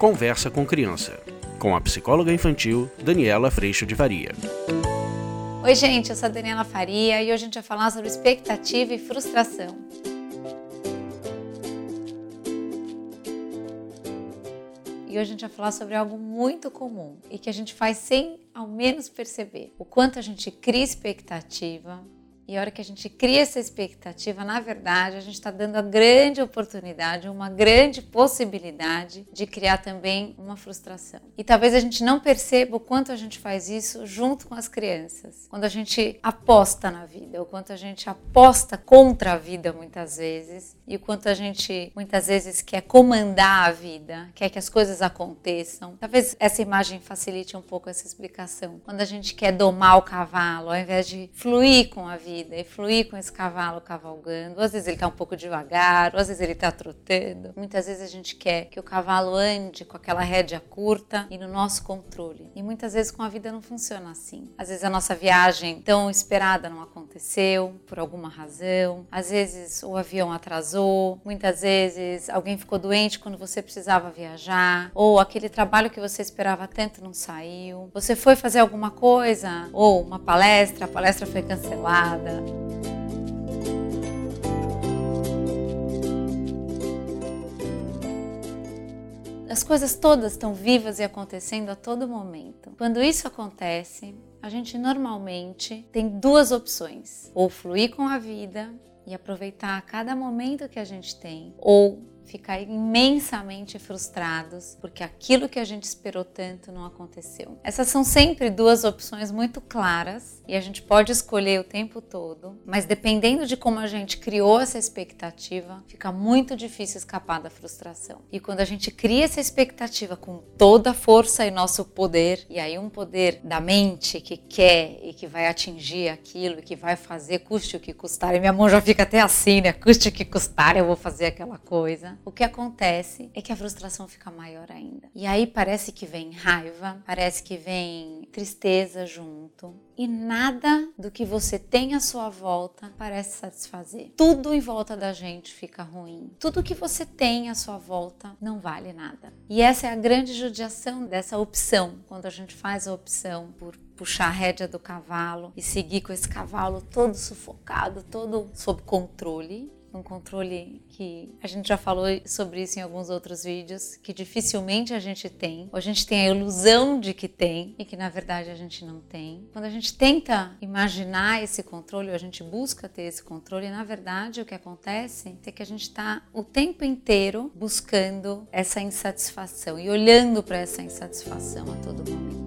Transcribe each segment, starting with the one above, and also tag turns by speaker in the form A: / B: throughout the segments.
A: Conversa com Criança, com a psicóloga infantil Daniela Freixo de Varia.
B: Oi, gente, eu sou a Daniela Faria e hoje a gente vai falar sobre expectativa e frustração. E hoje a gente vai falar sobre algo muito comum e que a gente faz sem ao menos perceber. O quanto a gente cria expectativa, e a hora que a gente cria essa expectativa, na verdade, a gente está dando a grande oportunidade, uma grande possibilidade de criar também uma frustração. E talvez a gente não perceba o quanto a gente faz isso junto com as crianças. Quando a gente aposta na vida, o quanto a gente aposta contra a vida muitas vezes, e o quanto a gente muitas vezes quer comandar a vida, quer que as coisas aconteçam. Talvez essa imagem facilite um pouco essa explicação. Quando a gente quer domar o cavalo, ao invés de fluir com a vida, vida e fluir com esse cavalo cavalgando. Às vezes ele está um pouco devagar, às vezes ele está trotando. Muitas vezes a gente quer que o cavalo ande com aquela rédea curta e no nosso controle. E muitas vezes com a vida não funciona assim. Às vezes a nossa viagem tão esperada não aconteceu por alguma razão. Às vezes o avião atrasou. Muitas vezes alguém ficou doente quando você precisava viajar. Ou aquele trabalho que você esperava tanto não saiu. Você foi fazer alguma coisa ou uma palestra, a palestra foi cancelada as coisas todas estão vivas e acontecendo a todo momento. Quando isso acontece, a gente normalmente tem duas opções: ou fluir com a vida e aproveitar cada momento que a gente tem, ou ficar imensamente frustrados porque aquilo que a gente esperou tanto não aconteceu. Essas são sempre duas opções muito claras e a gente pode escolher o tempo todo, mas dependendo de como a gente criou essa expectativa, fica muito difícil escapar da frustração. E quando a gente cria essa expectativa com toda a força e nosso poder, e aí um poder da mente que quer e que vai atingir aquilo, que vai fazer custe o que custar, e minha mão já fica até assim, né? Custe o que custar, eu vou fazer aquela coisa o que acontece é que a frustração fica maior ainda. E aí parece que vem raiva, parece que vem tristeza junto. E nada do que você tem à sua volta parece satisfazer. Tudo em volta da gente fica ruim. Tudo que você tem à sua volta não vale nada. E essa é a grande judiação dessa opção, quando a gente faz a opção por puxar a rédea do cavalo e seguir com esse cavalo todo sufocado, todo sob controle um controle que a gente já falou sobre isso em alguns outros vídeos, que dificilmente a gente tem, ou a gente tem a ilusão de que tem e que na verdade a gente não tem. Quando a gente tenta imaginar esse controle, ou a gente busca ter esse controle, na verdade o que acontece é que a gente está o tempo inteiro buscando essa insatisfação e olhando para essa insatisfação a todo momento.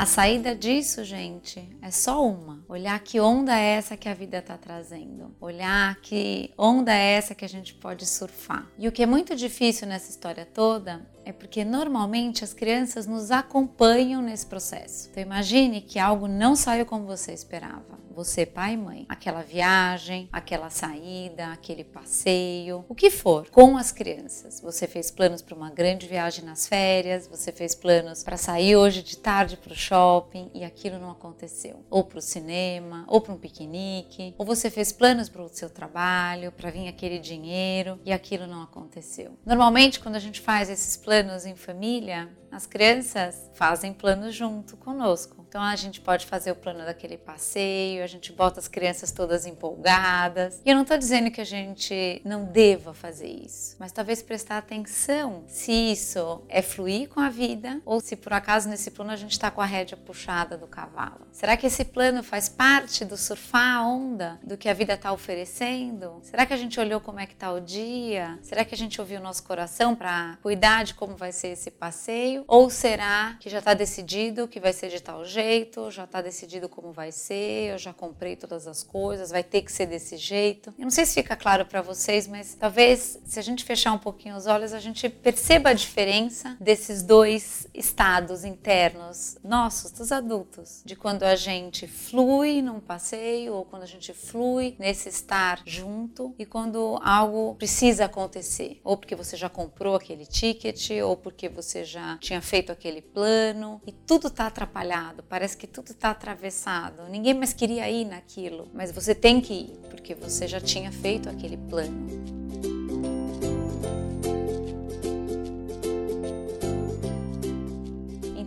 B: A saída disso, gente, é só uma. Olhar que onda é essa que a vida está trazendo. Olhar que onda é essa que a gente pode surfar. E o que é muito difícil nessa história toda é porque normalmente as crianças nos acompanham nesse processo. Então imagine que algo não saiu como você esperava. Você, pai e mãe, aquela viagem, aquela saída, aquele passeio, o que for, com as crianças. Você fez planos para uma grande viagem nas férias, você fez planos para sair hoje de tarde para o shopping e aquilo não aconteceu. Ou para o cinema, ou para um piquenique, ou você fez planos para o seu trabalho, para vir aquele dinheiro e aquilo não aconteceu. Normalmente, quando a gente faz esses planos em família, as crianças fazem planos junto conosco. Então a gente pode fazer o plano daquele passeio, a gente bota as crianças todas empolgadas. E eu não estou dizendo que a gente não deva fazer isso, mas talvez prestar atenção se isso é fluir com a vida ou se por acaso nesse plano a gente está com a rédea puxada do cavalo. Será que esse plano faz parte do surfar a onda do que a vida está oferecendo? Será que a gente olhou como é que está o dia? Será que a gente ouviu o nosso coração para cuidar de como vai ser esse passeio? Ou será que já está decidido que vai ser de tal jeito? já está decidido como vai ser, eu já comprei todas as coisas, vai ter que ser desse jeito. Eu não sei se fica claro para vocês, mas talvez se a gente fechar um pouquinho os olhos, a gente perceba a diferença desses dois estados internos, nosso nossos, dos adultos, de quando a gente flui num passeio ou quando a gente flui nesse estar junto e quando algo precisa acontecer, ou porque você já comprou aquele ticket, ou porque você já tinha feito aquele plano. E tudo está atrapalhado, parece que tudo está atravessado, ninguém mais queria ir naquilo, mas você tem que ir porque você já tinha feito aquele plano.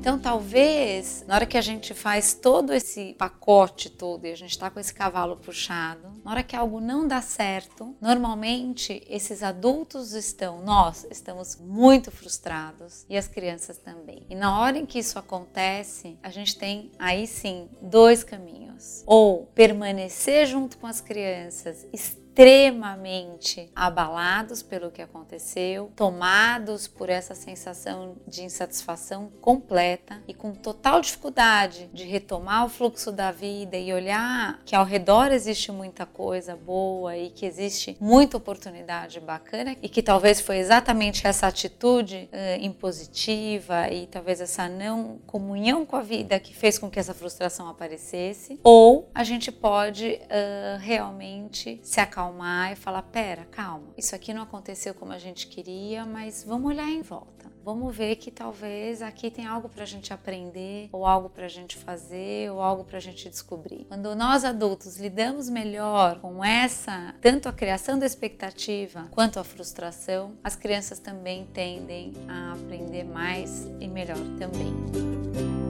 B: Então, talvez, na hora que a gente faz todo esse pacote todo e a gente está com esse cavalo puxado, na hora que algo não dá certo, normalmente esses adultos estão, nós estamos muito frustrados e as crianças também. E na hora em que isso acontece, a gente tem aí sim dois caminhos: ou permanecer junto com as crianças, extremamente abalados pelo que aconteceu, tomados por essa sensação de insatisfação completa e com total dificuldade de retomar o fluxo da vida e olhar que ao redor existe muita coisa boa e que existe muita oportunidade bacana e que talvez foi exatamente essa atitude uh, impositiva e talvez essa não comunhão com a vida que fez com que essa frustração aparecesse, ou a gente pode uh, realmente se acalmar acalmar e falar: pera, calma, isso aqui não aconteceu como a gente queria, mas vamos olhar em volta. Vamos ver que talvez aqui tem algo para a gente aprender, ou algo para a gente fazer, ou algo para a gente descobrir. Quando nós adultos lidamos melhor com essa, tanto a criação da expectativa quanto a frustração, as crianças também tendem a aprender mais e melhor também.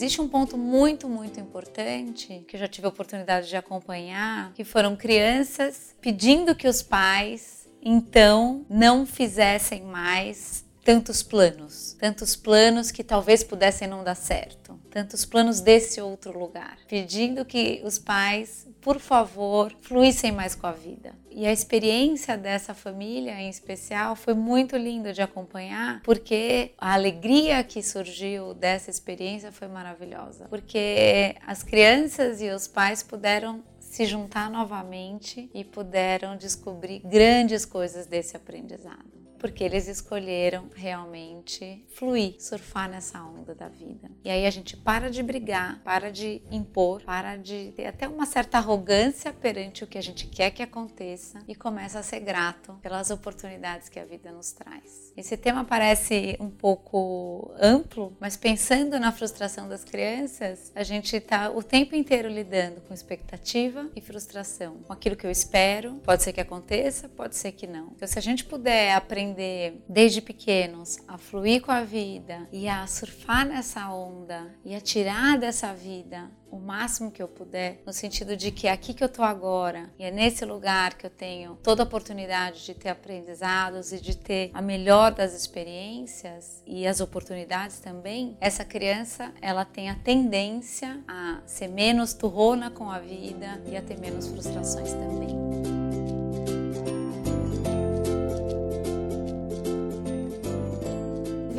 B: Existe um ponto muito, muito importante que eu já tive a oportunidade de acompanhar, que foram crianças pedindo que os pais então não fizessem mais tantos planos, tantos planos que talvez pudessem não dar certo, tantos planos desse outro lugar, pedindo que os pais, por favor, fluíssem mais com a vida. E a experiência dessa família em especial foi muito linda de acompanhar, porque a alegria que surgiu dessa experiência foi maravilhosa. Porque as crianças e os pais puderam se juntar novamente e puderam descobrir grandes coisas desse aprendizado porque eles escolheram realmente fluir, surfar nessa onda da vida. E aí a gente para de brigar, para de impor, para de ter até uma certa arrogância perante o que a gente quer que aconteça e começa a ser grato pelas oportunidades que a vida nos traz. Esse tema parece um pouco amplo, mas pensando na frustração das crianças, a gente está o tempo inteiro lidando com expectativa e frustração, com aquilo que eu espero, pode ser que aconteça, pode ser que não. Então, se a gente puder aprender aprender desde pequenos a fluir com a vida e a surfar nessa onda e a tirar dessa vida o máximo que eu puder, no sentido de que é aqui que eu tô agora e é nesse lugar que eu tenho toda a oportunidade de ter aprendizados e de ter a melhor das experiências e as oportunidades também, essa criança ela tem a tendência a ser menos turrona com a vida e a ter menos frustrações também.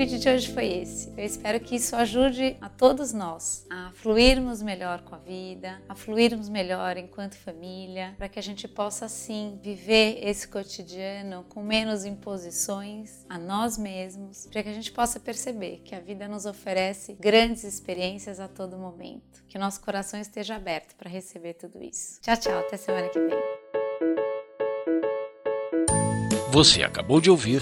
B: Vídeo de hoje foi esse. Eu espero que isso ajude a todos nós a fluirmos melhor com a vida, a fluirmos melhor enquanto família, para que a gente possa sim viver esse cotidiano com menos imposições a nós mesmos, para que a gente possa perceber que a vida nos oferece grandes experiências a todo momento. Que o nosso coração esteja aberto para receber tudo isso. Tchau, tchau, até semana que vem.
A: Você acabou de ouvir